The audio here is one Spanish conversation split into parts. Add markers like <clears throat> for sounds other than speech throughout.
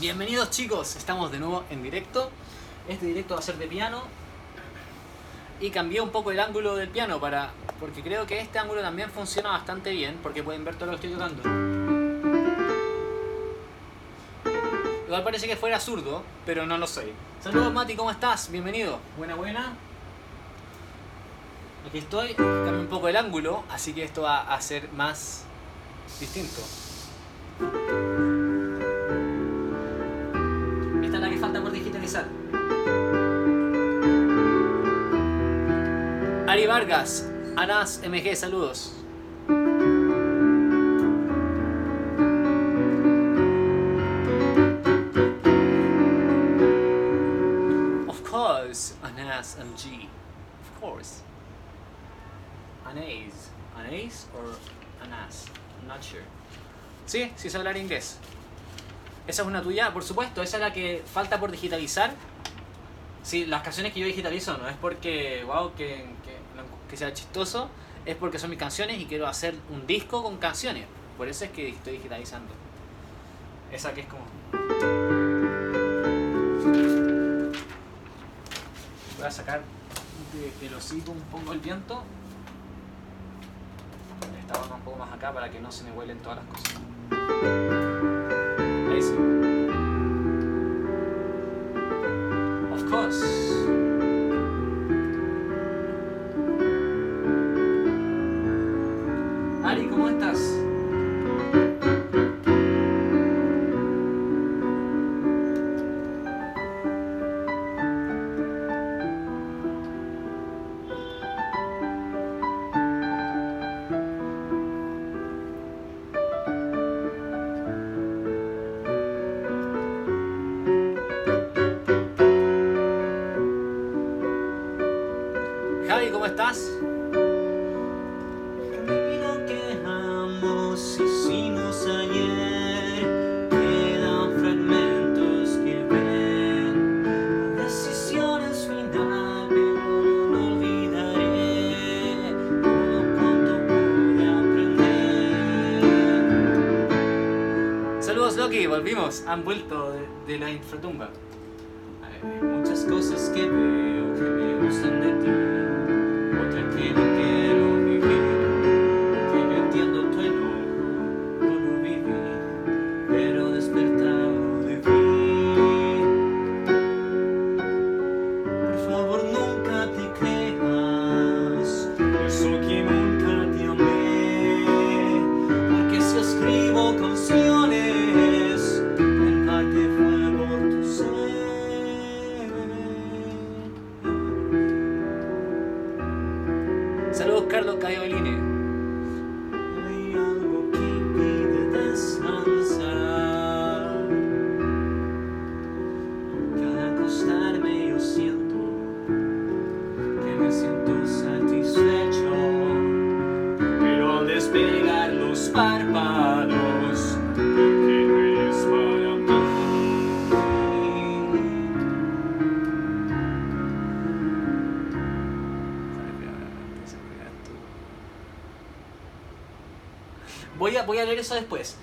Bienvenidos chicos, estamos de nuevo en directo. Este directo va a ser de piano. Y cambié un poco el ángulo del piano para. porque creo que este ángulo también funciona bastante bien, porque pueden ver todo lo que estoy tocando. Igual parece que fuera zurdo, pero no lo soy. Saludos Mati, ¿cómo estás? Bienvenido. Buena, buena. Aquí estoy, cambié un poco el ángulo, así que esto va a ser más distinto. Vargas, Anas MG, saludos. Of course, Anas MG. Of course. Anais. Anais or Anas? I'm not sure. Sí, sí sé hablar inglés. Esa es una tuya, por supuesto, esa es la que falta por digitalizar. Sí, las canciones que yo digitalizo no es porque, wow, que, que sea chistoso, es porque son mis canciones y quiero hacer un disco con canciones. Por eso es que estoy digitalizando. Esa que es como... Voy a sacar de, del un poco el viento. Esta un poco más acá para que no se me huelen todas las cosas. Ahí sí. Of course. Volvimos. Han vuelto de, de la infratumba. Saludos Carlos después.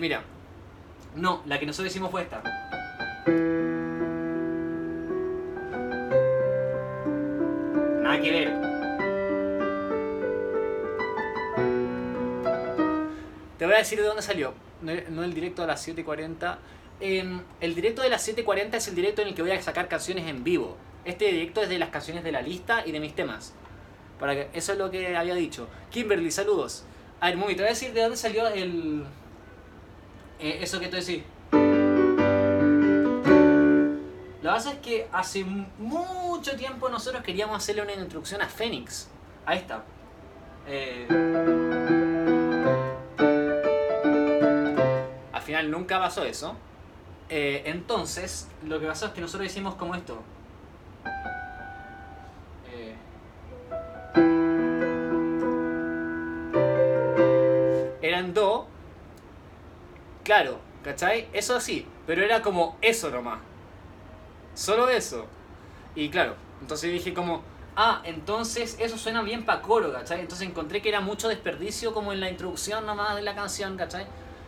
Mira. No, la que nosotros hicimos fue esta. Nada que ver. Te voy a decir de dónde salió. No, no el directo a las 7.40. Em, el directo de las 7.40 es el directo en el que voy a sacar canciones en vivo. Este directo es de las canciones de la lista y de mis temas. Para que, eso es lo que había dicho. Kimberly, saludos. A ver, Mumi, te voy a decir de dónde salió el, eh, eso que tú decís. Lo que pasa es que hace mucho tiempo nosotros queríamos hacerle una introducción a Fénix. A esta. Eh, al final nunca pasó eso. Eh, entonces, lo que pasó es que nosotros hicimos como esto. Eh, eran do, Claro, ¿cachai? Eso sí, pero era como eso nomás. Solo eso. Y claro, entonces dije como, ah, entonces eso suena bien pa' coro, ¿cachai? Entonces encontré que era mucho desperdicio como en la introducción nomás de la canción, ¿cachai?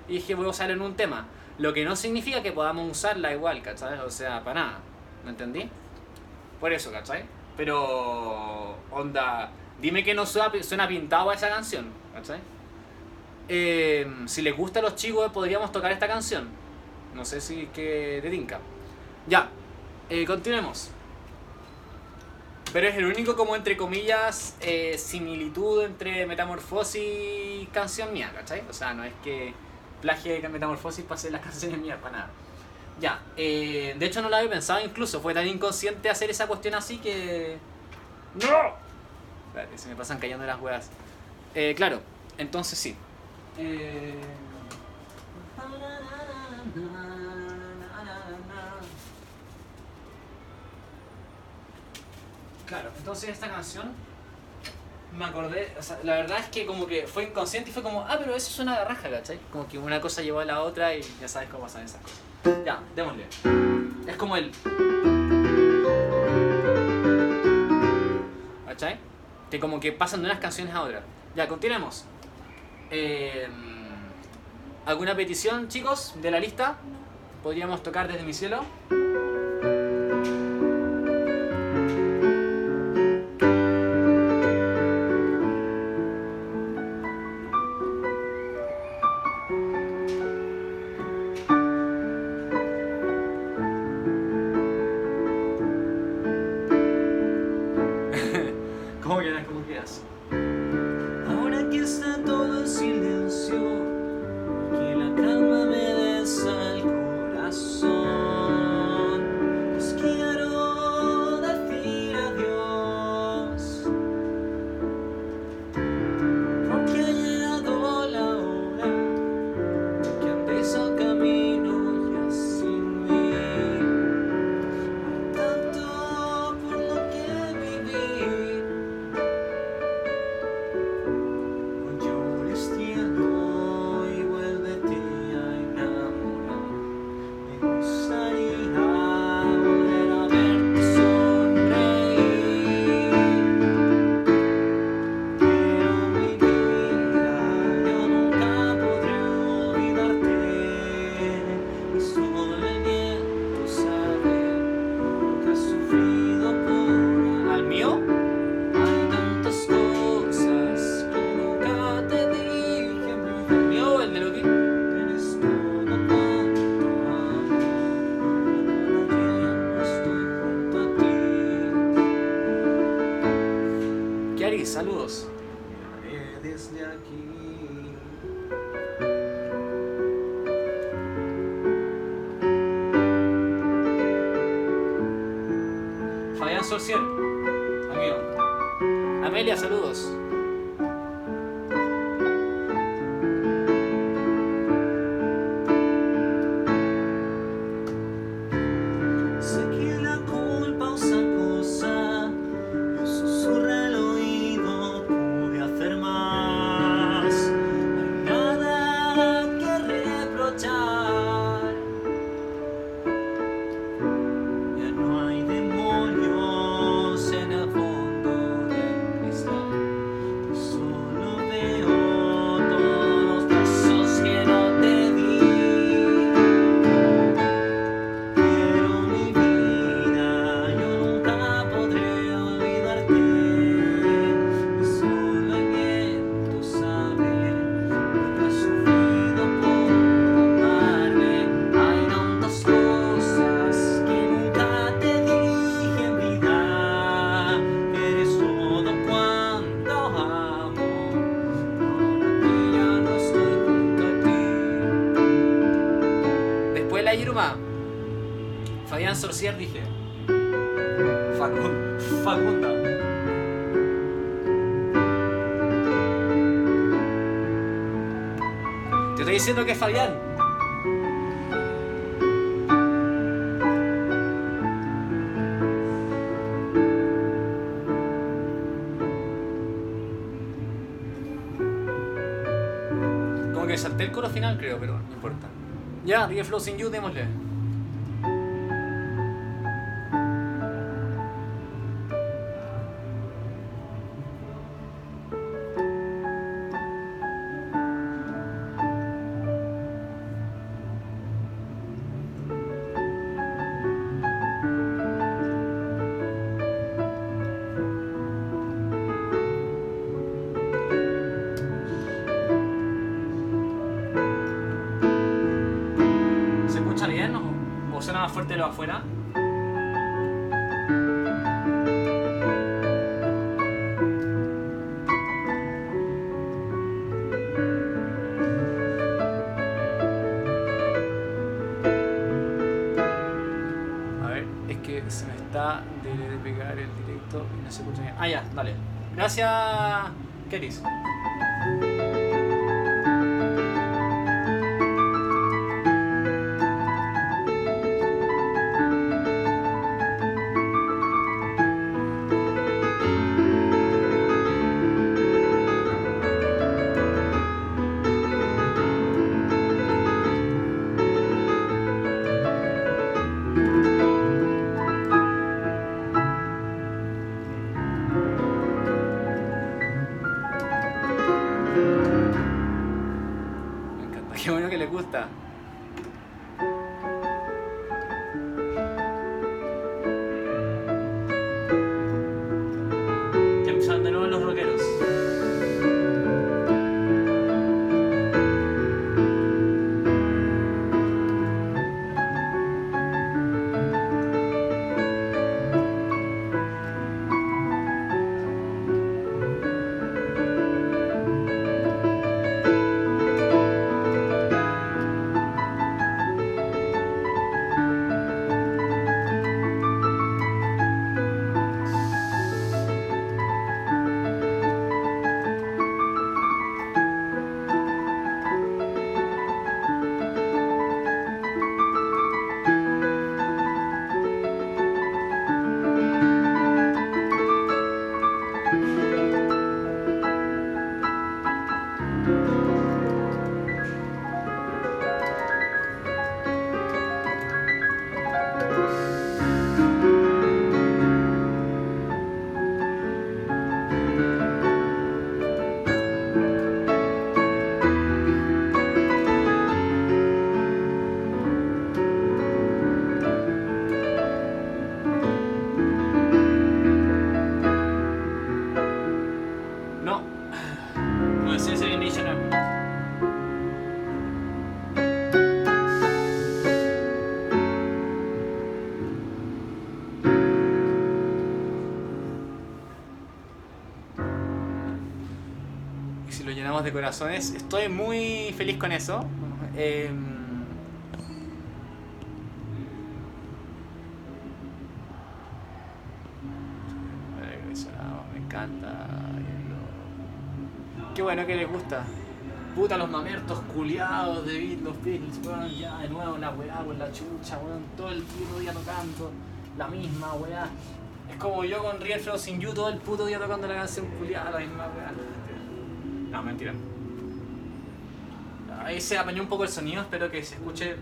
Y dije, voy a usar en un tema. Lo que no significa que podamos usarla igual, ¿cachai? O sea, para nada. ¿Me entendí? Por eso, ¿cachai? Pero, onda, dime que no suena pintado a esa canción, ¿cachai? Eh, si les gusta a los chicos, podríamos tocar esta canción. No sé si que te tinca. Ya, eh, continuemos. Pero es el único, como entre comillas, eh, similitud entre Metamorfosis y canción mía, ¿cachai? O sea, no es que plagie Metamorfosis para hacer las <laughs> canciones mías, para nada. Ya, eh, de hecho no lo había pensado incluso, fue tan inconsciente hacer esa cuestión así que... ¡No! Espérate, se me pasan cayendo las huevas. Claro, entonces sí. Eh, Claro, entonces esta canción me acordé, la verdad es que como que fue inconsciente y fue como, ah, pero eso suena de raja, ¿cachai? Como que una cosa llevó a la otra y ya sabes cómo pasan esas cosas. Ya, démosle. Es como el... ¿Cachai? Que como que pasan de unas canciones a otras. Ya, continuemos. Eh, ¿Alguna petición, chicos, de la lista? ¿Podríamos tocar desde mi cielo? Fabián Social. Amigo. Amelia, saludos. me salté el coro final, creo, pero no importa. Ya, 10 Flows sin You, démosle. Dale. Gracias, Keris. <laughs> Qué bueno que le gusta. Corazones. Estoy muy feliz con eso. Eh, me encanta. Qué bueno que les gusta. Puta los mamertos culiados de Beat, los Beatles, weón, ya de nuevo la weá con la chucha, weón, todo el puto día tocando la misma weá. Es como yo con Real Frozen You todo el puto día tocando la canción culiada, la misma weá. Mentira. Ahí se apañó un poco el sonido, espero que se escuche.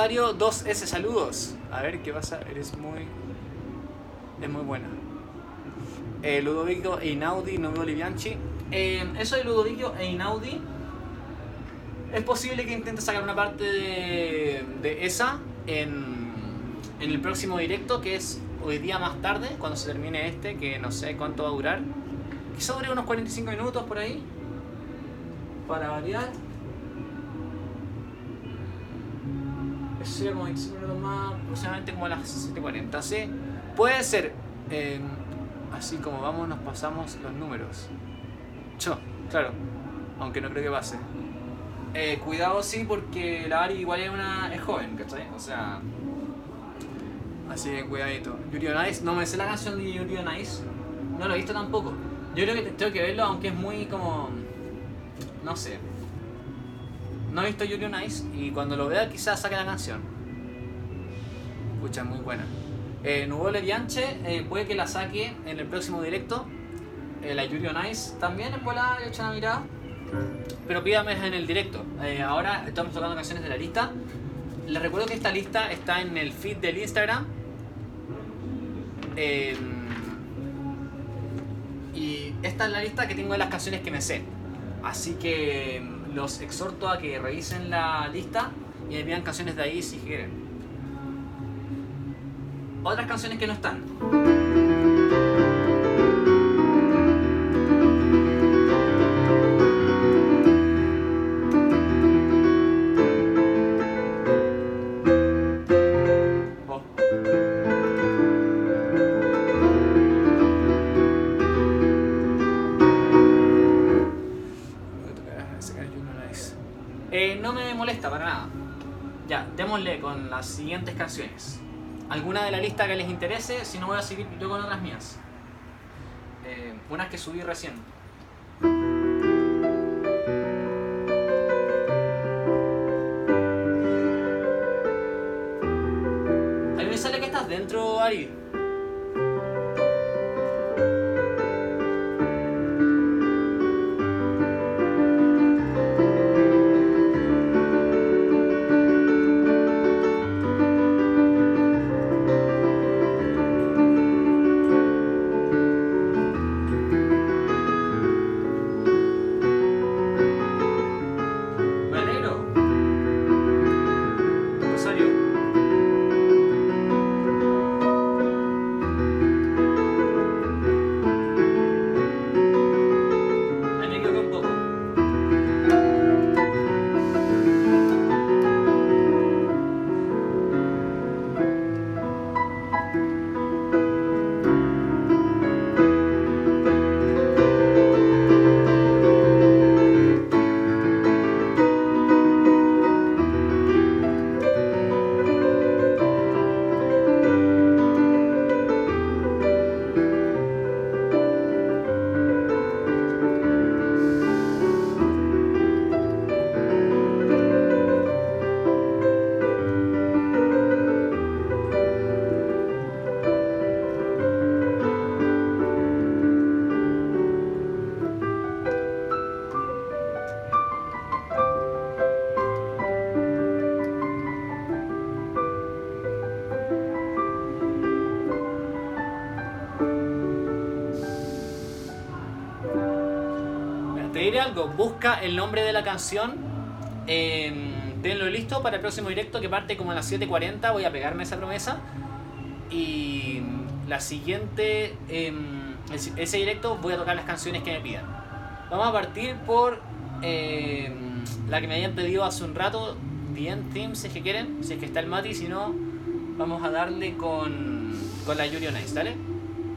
Rosario 2S saludos. A ver qué pasa, eres muy. Es muy buena. Eh, Ludovico Einaudi, no veo Libianchi. Eh, eso de Ludovico Einaudi. Es posible que intente sacar una parte de, de esa en, en el próximo directo, que es hoy día más tarde, cuando se termine este, que no sé cuánto va a durar. Quizá dure unos 45 minutos por ahí. Para variar. Como 25 minutos más, aproximadamente como a las 7.40. ¿sí? Puede ser, eh, así como vamos, nos pasamos los números. Yo, claro, aunque no creo que pase. Eh, cuidado, sí, porque la Ari igual es, una, es joven, ¿cachai? O sea. Así que cuidadito. Yuri on Ice, no me sé la canción de Yuri on Ice. No lo he visto tampoco. Yo creo que te- tengo que verlo, aunque es muy como. No sé. No he visto Yuri on Ice y cuando lo vea quizás saque la canción. Escucha, muy buena. Eh, Nubole Bianche, eh, puede que la saque en el próximo directo. Eh, la Yuri on Ice también en bola le mirada. Pero pídame en el directo. Eh, ahora estamos tocando canciones de la lista. Les recuerdo que esta lista está en el feed del Instagram. Eh, y esta es la lista que tengo de las canciones que me sé. Así que mm, los exhorto a que revisen la lista y me pidan canciones de ahí si quieren. Otras canciones que no están. Eh, no me molesta para nada. Ya, démosle con las siguientes canciones. ¿Alguna de la lista que les interese? Si no, voy a seguir yo con otras mías. Eh, unas que subí recién. A me sale que estás dentro, Ari. Algo, busca el nombre de la canción, eh, tenlo listo para el próximo directo que parte como a las 7.40, voy a pegarme esa promesa. Y la siguiente, eh, ese- directo voy a tocar las canciones que me pidan. Vamos a partir por eh, la que me habían pedido hace un rato, The End Theme, si es que quieren, si es que está el Mati, si no, vamos a darle con, con la Yuri on Ice, ¿dale?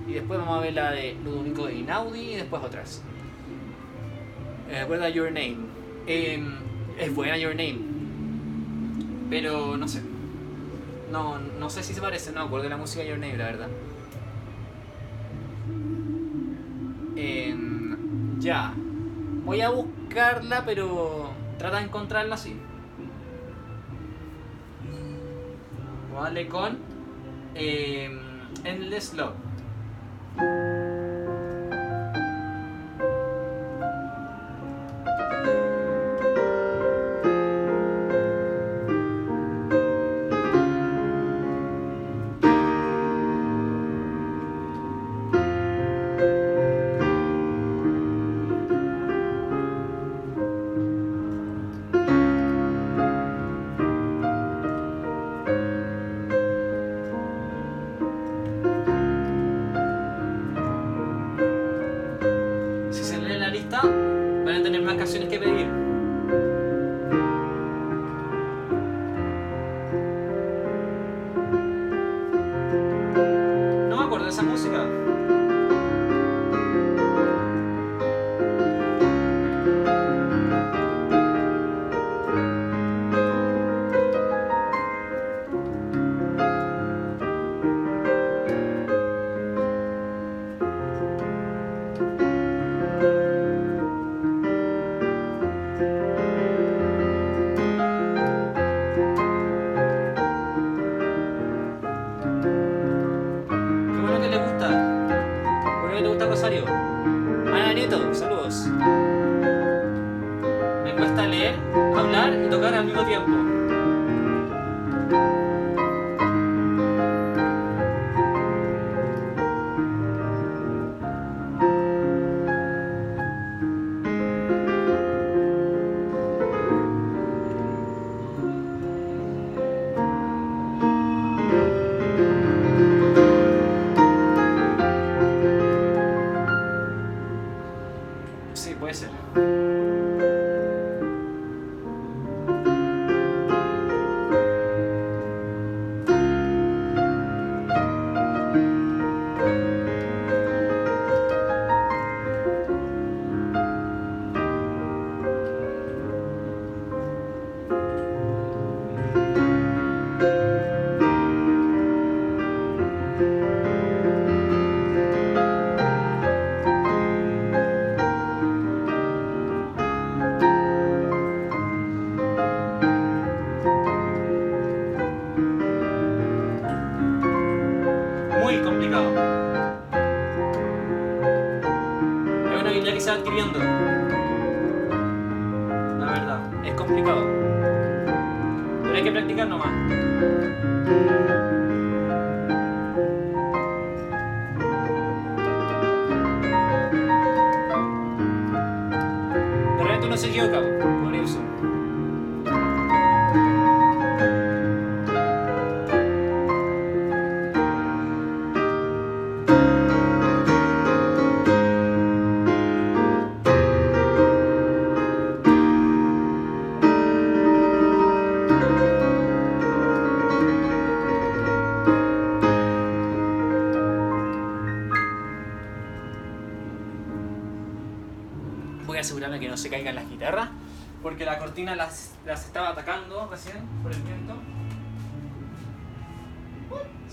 Y después vamos a ver la de Ludovico de Inaudi y después otras. Eh, recuerda Your Name. Em, es buena Your Name. Pero no sé. No, no sé si se parece, no acuerdo la música Your Name, la verdad. Em, ya. Voy a buscarla, pero trata de encontrarla así. Vale, con em, Endless Love.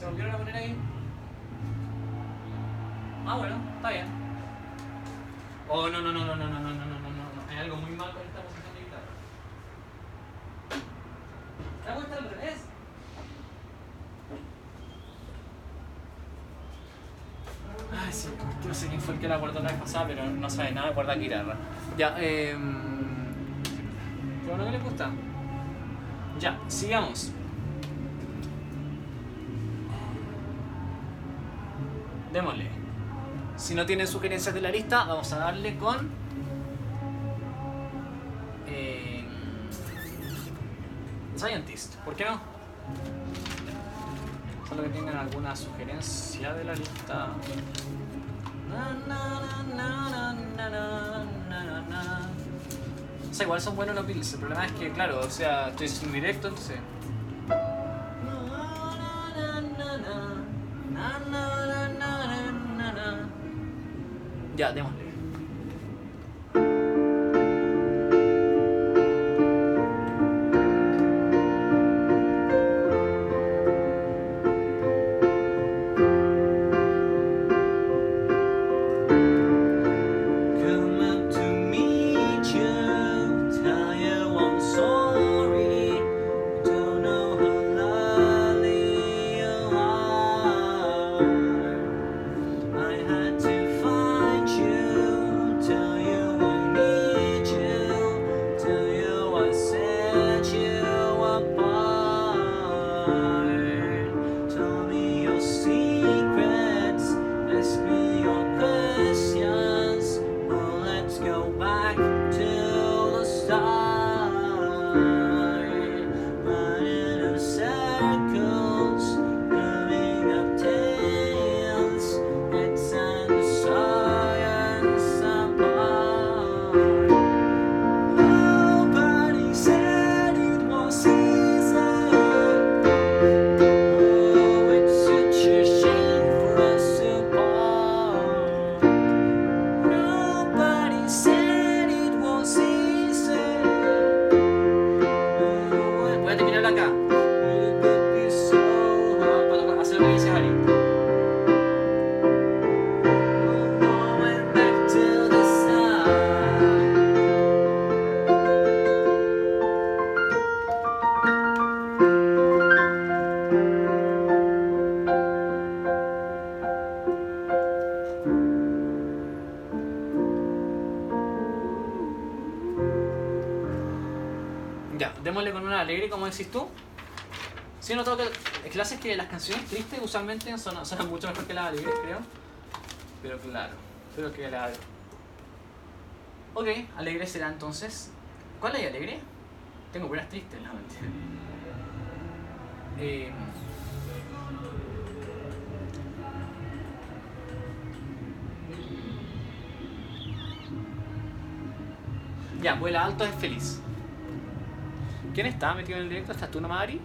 Se volvieron a poner ahí. Ah, bueno, está bien. Oh, no, no, no, no, no, no, no, no, no, no, no. Hay algo muy mal con esta posición de guitarra. ¿Te has puesto al revés? Ay, sí, no sé quién fue el que la guardó la vez pasada, pero no sabe nada de guardar guitarra. Ya, eh. Qué bueno que le gusta. Ya, sigamos. démosle. Si no tienen sugerencias de la lista, vamos a darle con. Eh, Scientist, ¿por qué no? Solo que tengan alguna sugerencia de la lista. O sea, igual son buenos los Bills. El problema es que, claro, o sea, estoy sin directo, entonces. 接下电话。Alegre, como decís tú. Sí, no tengo que. Es que las canciones tristes usualmente son, suenan mucho mejor que las alegres, creo. Pero claro, pero que la. Ok, alegre será entonces. ¿Cuál hay alegre? Tengo buenas tristes, la mentira. Eh, ya, vuela alto es feliz. ¿Quién está metido en el directo? ¿Estás tú nomás, Ari?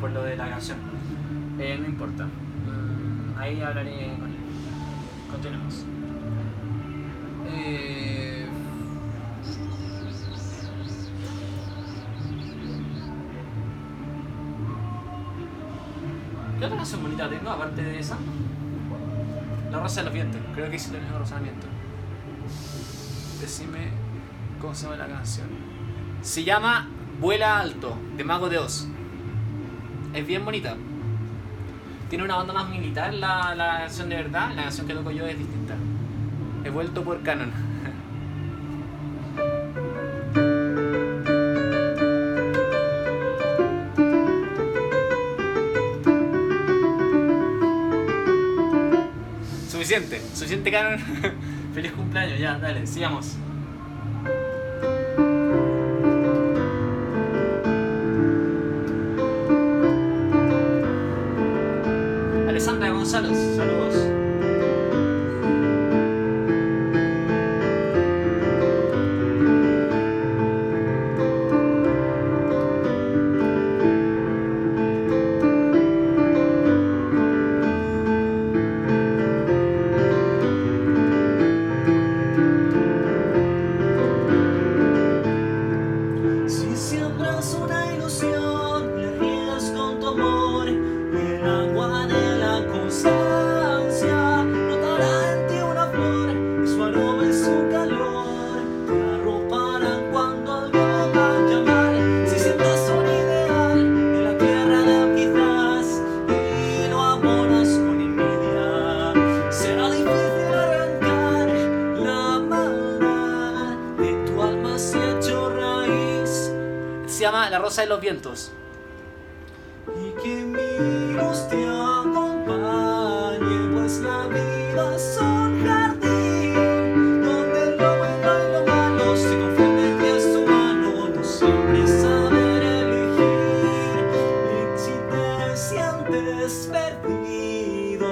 por lo de la canción. Eh, no importa. Mm, ahí hablaré con él. Continuemos. Eh... ¿Qué otra canción bonita tengo aparte de esa? La rosa de los vientos. Creo que hice la misma rosa. Decime cómo se llama la canción. Se llama Vuela Alto, de Mago de Oz es bien bonita. Tiene una onda más militar la, la canción de verdad, la canción que toco yo es distinta. He vuelto por Canon. <laughs> suficiente, suficiente Canon. <laughs> Feliz cumpleaños, ya, dale, sigamos. fuerza los vientos. Y que mi luz te acompañe, pues la vida son y lo malo su mano, si te sientes perdido,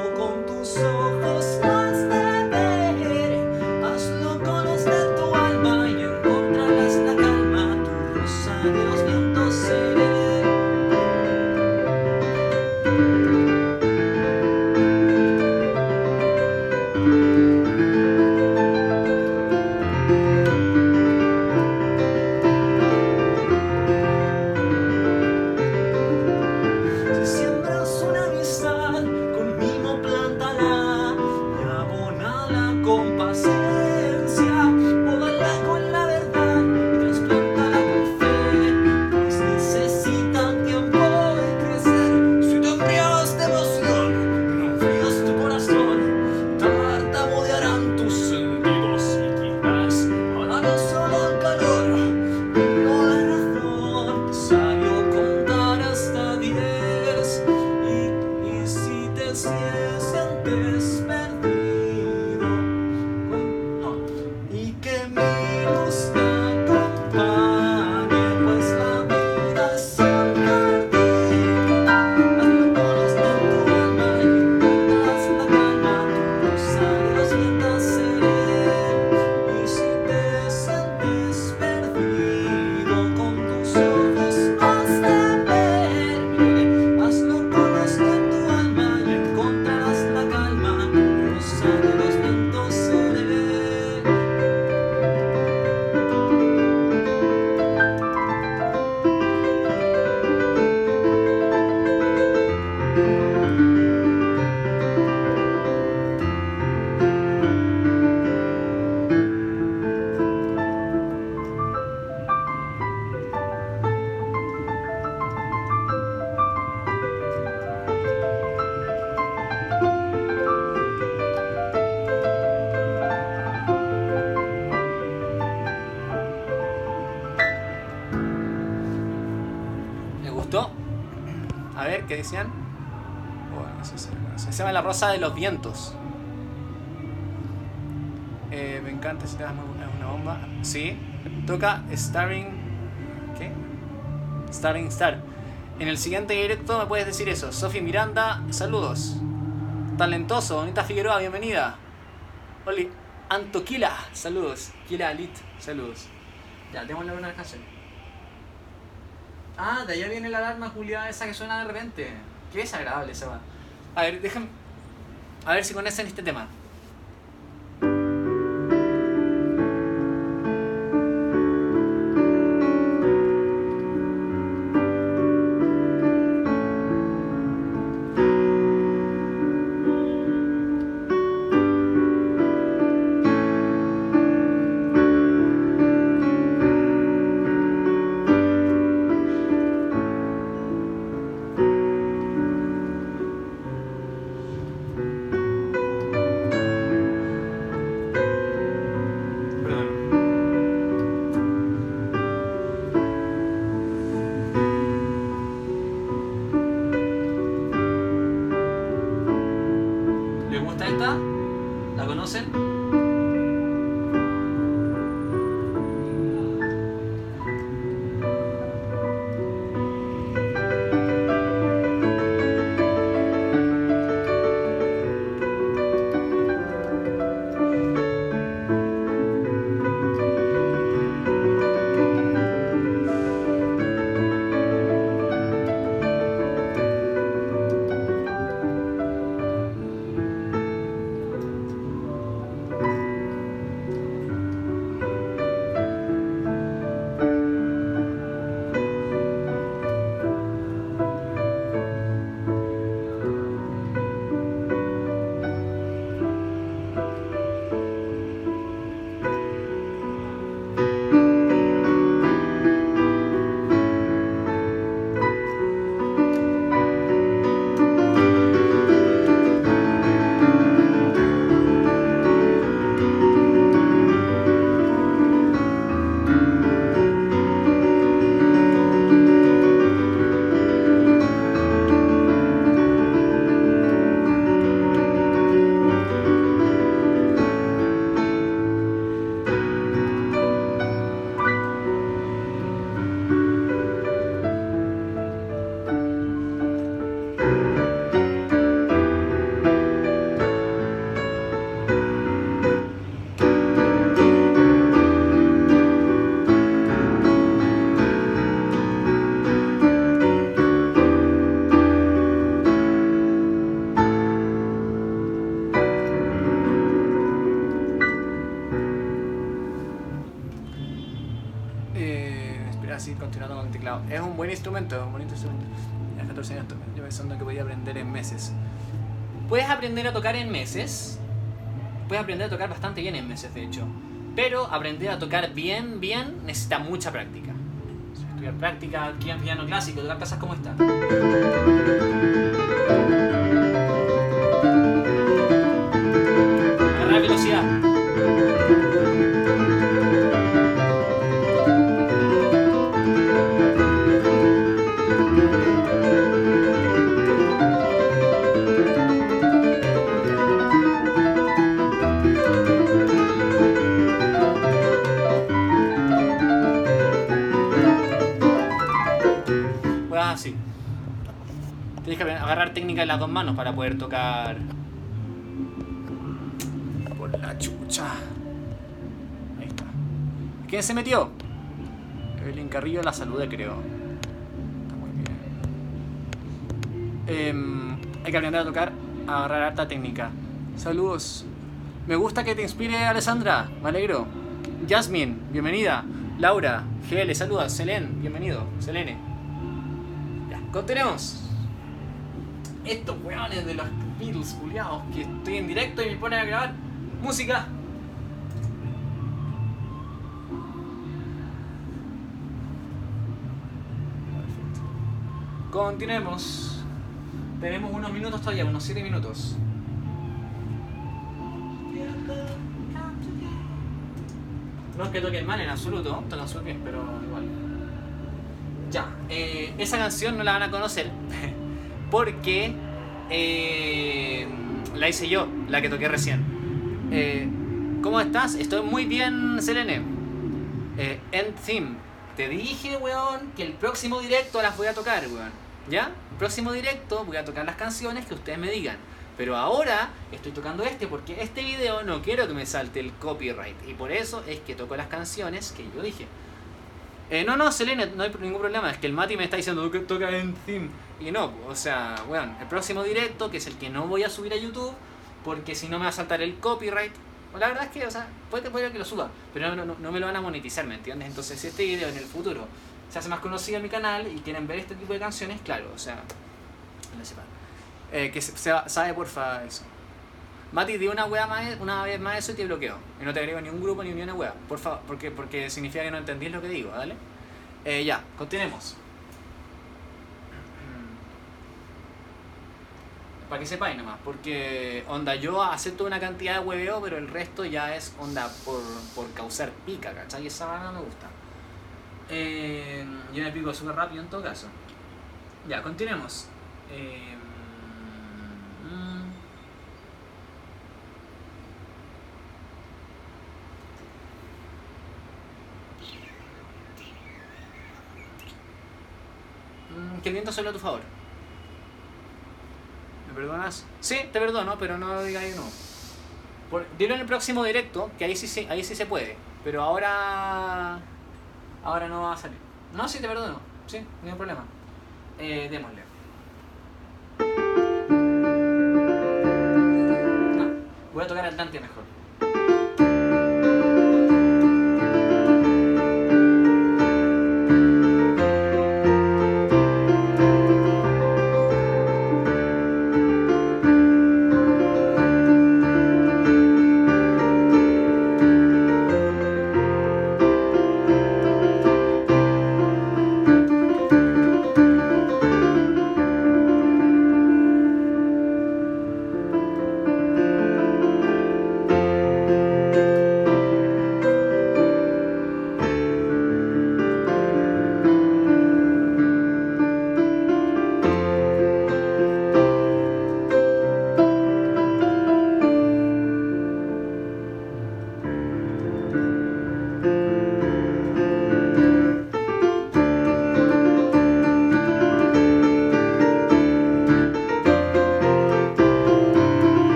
¿qué decían? Bueno, eso se conoce. Se llama La Rosa de los Vientos. Eh, me encanta si te das una bomba. Sí. Toca Starring. ¿Qué? Starring Star. En el siguiente directo me puedes decir eso. Sofi Miranda, saludos. Talentoso, Bonita Figueroa, bienvenida. Oli, Antoquila, saludos. Kila Alit, saludos. Ya, démosle una canción. Ah, de allá viene la alarma Julia esa que suena de repente. Qué desagradable esa. A ver, déjame. A ver si conocen este tema. Instrumento, un bonito instrumento. A 14 años yo pensando que podía aprender en meses. ¿Puedes aprender a tocar en meses? puedes aprender a tocar bastante bien en meses, de hecho. Pero aprender a tocar bien, bien, necesita mucha práctica. Estudiar práctica, piano clásico, tocar cosas como esta. Agarrar técnica en las dos manos para poder tocar. Por la chucha. Ahí está. ¿Quién se metió? Evelyn Carrillo la saludé, creo. Está muy bien. Em, hay que aprender a tocar, a agarrar harta técnica. Saludos. Me gusta que te inspire, Alessandra. Me alegro. Jasmine, bienvenida. Laura, GL, saluda. Selene, bienvenido. Selene. Ya, continuemos. Estos weones de los Beatles culiados que estoy en directo y me ponen a grabar música. Perfecto. Continuemos. Tenemos unos minutos todavía, unos 7 minutos. No es que toquen mal en absoluto, tocan súper bien, pero igual. Ya, eh, esa canción no la van a conocer <laughs> porque eh, la hice yo, la que toqué recién. Eh, ¿Cómo estás? Estoy muy bien, Selene. Eh, End Theme. Te dije, weón, que el próximo directo las voy a tocar, weón. ¿Ya? El próximo directo voy a tocar las canciones que ustedes me digan. Pero ahora estoy tocando este porque este video no quiero que me salte el copyright. Y por eso es que toco las canciones que yo dije. Eh, no, no, Selene, no hay ningún problema. Es que el Mati me está diciendo que toca en theme. Y no, o sea, bueno, el próximo directo, que es el que no voy a subir a YouTube, porque si no me va a saltar el copyright. La verdad es que, o sea, puede, puede que lo suba, pero no, no, no me lo van a monetizar, ¿me entiendes? Entonces, si este video en el futuro se hace más conocido en mi canal y quieren ver este tipo de canciones, claro, o sea, no sepan. Eh, que se, se- sabe porfa eso. Mati, di una wea más, una vez más eso y te bloqueo. Y no te agrego ni un grupo ni una wea. Por favor, porque, porque significa que no entendís lo que digo, ¿vale? Eh, ya, continuemos. <clears throat> Para que sepáis nomás, porque onda yo acepto una cantidad de hueveo, pero el resto ya es onda por, por causar pica, ¿cachai? Y esa no me gusta. Eh, yo me pico súper rápido en todo caso. Ya, continuemos. Eh, mm, Que el viento solo a tu favor. ¿Me perdonas? Sí, te perdono, pero no lo digas no. Por, dilo en el próximo directo, que ahí sí, ahí sí se puede. Pero ahora. Ahora no va a salir. No, sí, te perdono. Sí, hay problema. Eh, démosle. No, voy a tocar Atlantia mejor.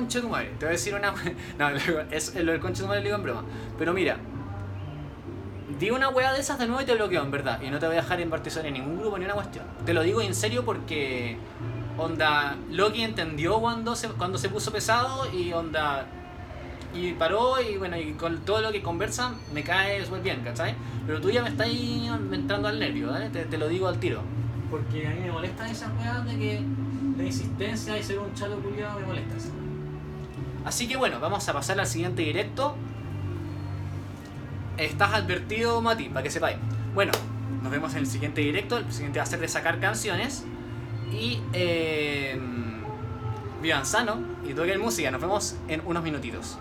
Concha tu madre. Te voy a decir una. <laughs> No, es, lo del concha tu madre lo digo en broma. Pero mira. Di una wea de esas de nuevo y te bloqueo, en verdad. Y no te voy a dejar en en ningún grupo ni una cuestión. Te lo digo en serio porque. Onda. Loki entendió cuando se, cuando se puso pesado y onda. Y paró y bueno, y con todo lo que conversan me cae súper bien, ¿cachai? Pero tú ya me estás entrando al nervio, ¿vale? Te, te lo digo al tiro. Porque a mí me molestan esas weas de que la insistencia y ser un chato culiado me molesta eso. Así que bueno, vamos a pasar al siguiente directo. Estás advertido, Mati, para que sepáis. Bueno, nos vemos en el siguiente directo. El siguiente va a ser de sacar canciones. Y eh, vivan sano y toquen música. Nos vemos en unos minutitos.